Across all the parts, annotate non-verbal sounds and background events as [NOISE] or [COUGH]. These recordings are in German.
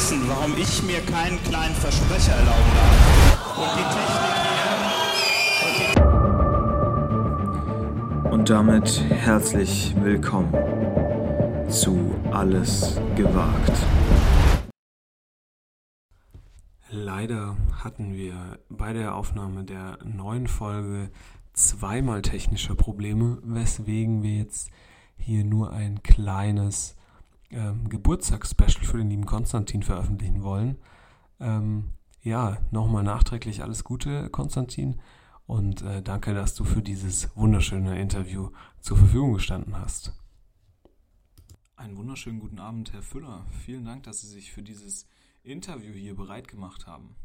wissen, warum ich mir keinen kleinen Versprecher erlauben darf. Und die Technik hier. Und damit herzlich willkommen zu Alles gewagt. Leider hatten wir bei der Aufnahme der neuen Folge zweimal technische Probleme, weswegen wir jetzt hier nur ein kleines ähm, Geburtstagsspecial für den lieben Konstantin veröffentlichen wollen. Ähm, ja, nochmal nachträglich alles Gute, Konstantin. Und äh, danke, dass du für dieses wunderschöne Interview zur Verfügung gestanden hast. Einen wunderschönen guten Abend, Herr Füller. Vielen Dank, dass Sie sich für dieses Interview hier bereit gemacht haben.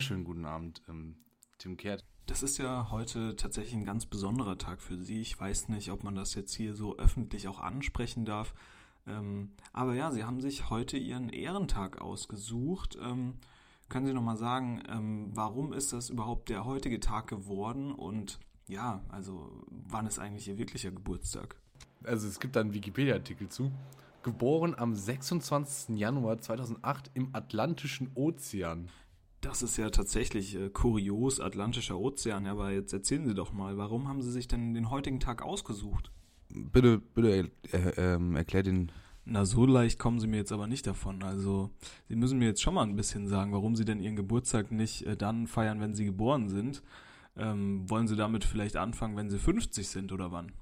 Schönen guten Abend, ähm, Tim Kehrt. Das ist ja heute tatsächlich ein ganz besonderer Tag für Sie. Ich weiß nicht, ob man das jetzt hier so öffentlich auch ansprechen darf. Ähm, aber ja, Sie haben sich heute Ihren Ehrentag ausgesucht. Ähm, können Sie nochmal sagen, ähm, warum ist das überhaupt der heutige Tag geworden und ja, also wann ist eigentlich Ihr wirklicher Geburtstag? Also es gibt da einen Wikipedia-Artikel zu. Geboren am 26. Januar 2008 im Atlantischen Ozean. Das ist ja tatsächlich äh, kurios, Atlantischer Ozean. Aber jetzt erzählen Sie doch mal, warum haben Sie sich denn den heutigen Tag ausgesucht? Bitte, bitte äh, äh, erklär den. Na, so leicht kommen Sie mir jetzt aber nicht davon. Also, Sie müssen mir jetzt schon mal ein bisschen sagen, warum Sie denn Ihren Geburtstag nicht äh, dann feiern, wenn Sie geboren sind. Ähm, wollen Sie damit vielleicht anfangen, wenn Sie 50 sind oder wann?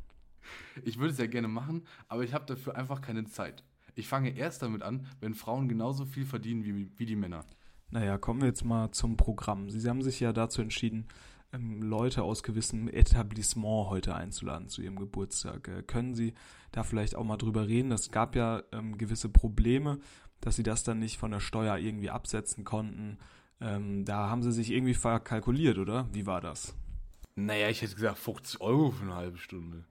Ich würde es ja gerne machen, aber ich habe dafür einfach keine Zeit. Ich fange erst damit an, wenn Frauen genauso viel verdienen wie, wie die Männer. Naja, kommen wir jetzt mal zum Programm. Sie haben sich ja dazu entschieden, ähm, Leute aus gewissem Etablissement heute einzuladen zu ihrem Geburtstag. Äh, können Sie da vielleicht auch mal drüber reden? Es gab ja ähm, gewisse Probleme, dass Sie das dann nicht von der Steuer irgendwie absetzen konnten. Ähm, da haben Sie sich irgendwie verkalkuliert, oder? Wie war das? Naja, ich hätte gesagt 50 Euro für eine halbe Stunde.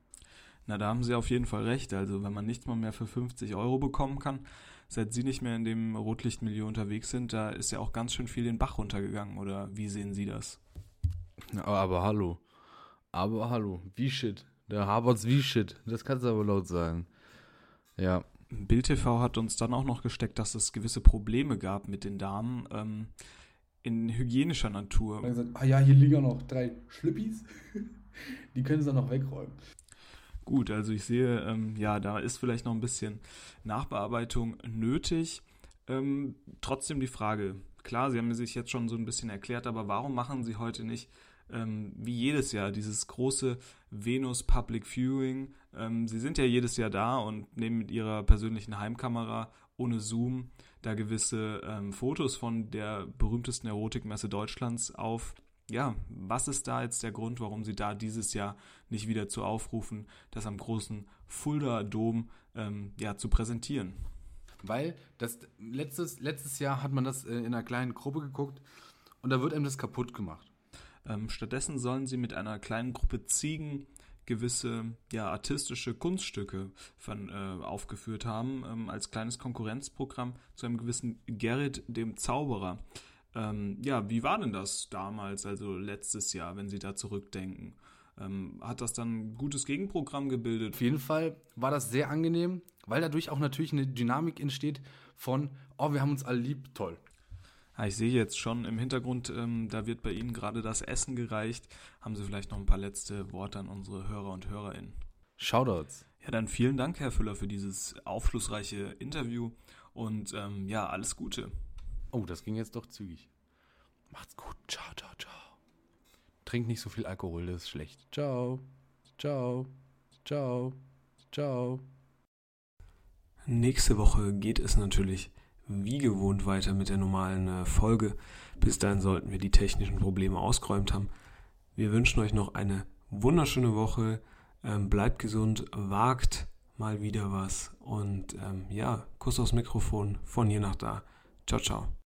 Na, da haben Sie auf jeden Fall recht. Also, wenn man nichts mal mehr für 50 Euro bekommen kann, seit Sie nicht mehr in dem Rotlichtmilieu unterwegs sind, da ist ja auch ganz schön viel den Bach runtergegangen. Oder wie sehen Sie das? Aber, aber hallo. Aber hallo. Wie shit. Der Harvards wie shit. Das kannst du aber laut sagen. Ja. Bild TV hat uns dann auch noch gesteckt, dass es gewisse Probleme gab mit den Damen ähm, in hygienischer Natur. Gesagt, ah ja, hier liegen noch drei Schlüppis. [LAUGHS] Die können sie dann noch wegräumen. Gut, also ich sehe, ähm, ja, da ist vielleicht noch ein bisschen Nachbearbeitung nötig. Ähm, trotzdem die Frage, klar, Sie haben sich jetzt schon so ein bisschen erklärt, aber warum machen Sie heute nicht ähm, wie jedes Jahr dieses große Venus Public Viewing? Ähm, Sie sind ja jedes Jahr da und nehmen mit Ihrer persönlichen Heimkamera ohne Zoom da gewisse ähm, Fotos von der berühmtesten Erotikmesse Deutschlands auf ja, was ist da jetzt der Grund, warum sie da dieses Jahr nicht wieder zu aufrufen, das am großen Fulda Dom ähm, ja, zu präsentieren? Weil das letztes, letztes Jahr hat man das äh, in einer kleinen Gruppe geguckt und da wird einem das kaputt gemacht. Ähm, stattdessen sollen sie mit einer kleinen Gruppe Ziegen gewisse ja, artistische Kunststücke von, äh, aufgeführt haben, ähm, als kleines Konkurrenzprogramm zu einem gewissen Gerrit dem Zauberer. Ähm, ja, wie war denn das damals, also letztes Jahr, wenn Sie da zurückdenken? Ähm, hat das dann ein gutes Gegenprogramm gebildet? Auf jeden Fall war das sehr angenehm, weil dadurch auch natürlich eine Dynamik entsteht von, oh, wir haben uns alle lieb, toll. Ja, ich sehe jetzt schon im Hintergrund, ähm, da wird bei Ihnen gerade das Essen gereicht. Haben Sie vielleicht noch ein paar letzte Worte an unsere Hörer und HörerInnen? Shoutouts. Ja, dann vielen Dank, Herr Füller, für dieses aufschlussreiche Interview und ähm, ja, alles Gute. Oh, das ging jetzt doch zügig. Macht's gut. Ciao, ciao, ciao. Trink nicht so viel Alkohol, das ist schlecht. Ciao. Ciao. Ciao. Ciao. Nächste Woche geht es natürlich wie gewohnt weiter mit der normalen äh, Folge. Bis dahin sollten wir die technischen Probleme ausgeräumt haben. Wir wünschen euch noch eine wunderschöne Woche. Ähm, bleibt gesund, wagt mal wieder was. Und ähm, ja, Kuss aufs Mikrofon von hier nach da. Ciao, ciao.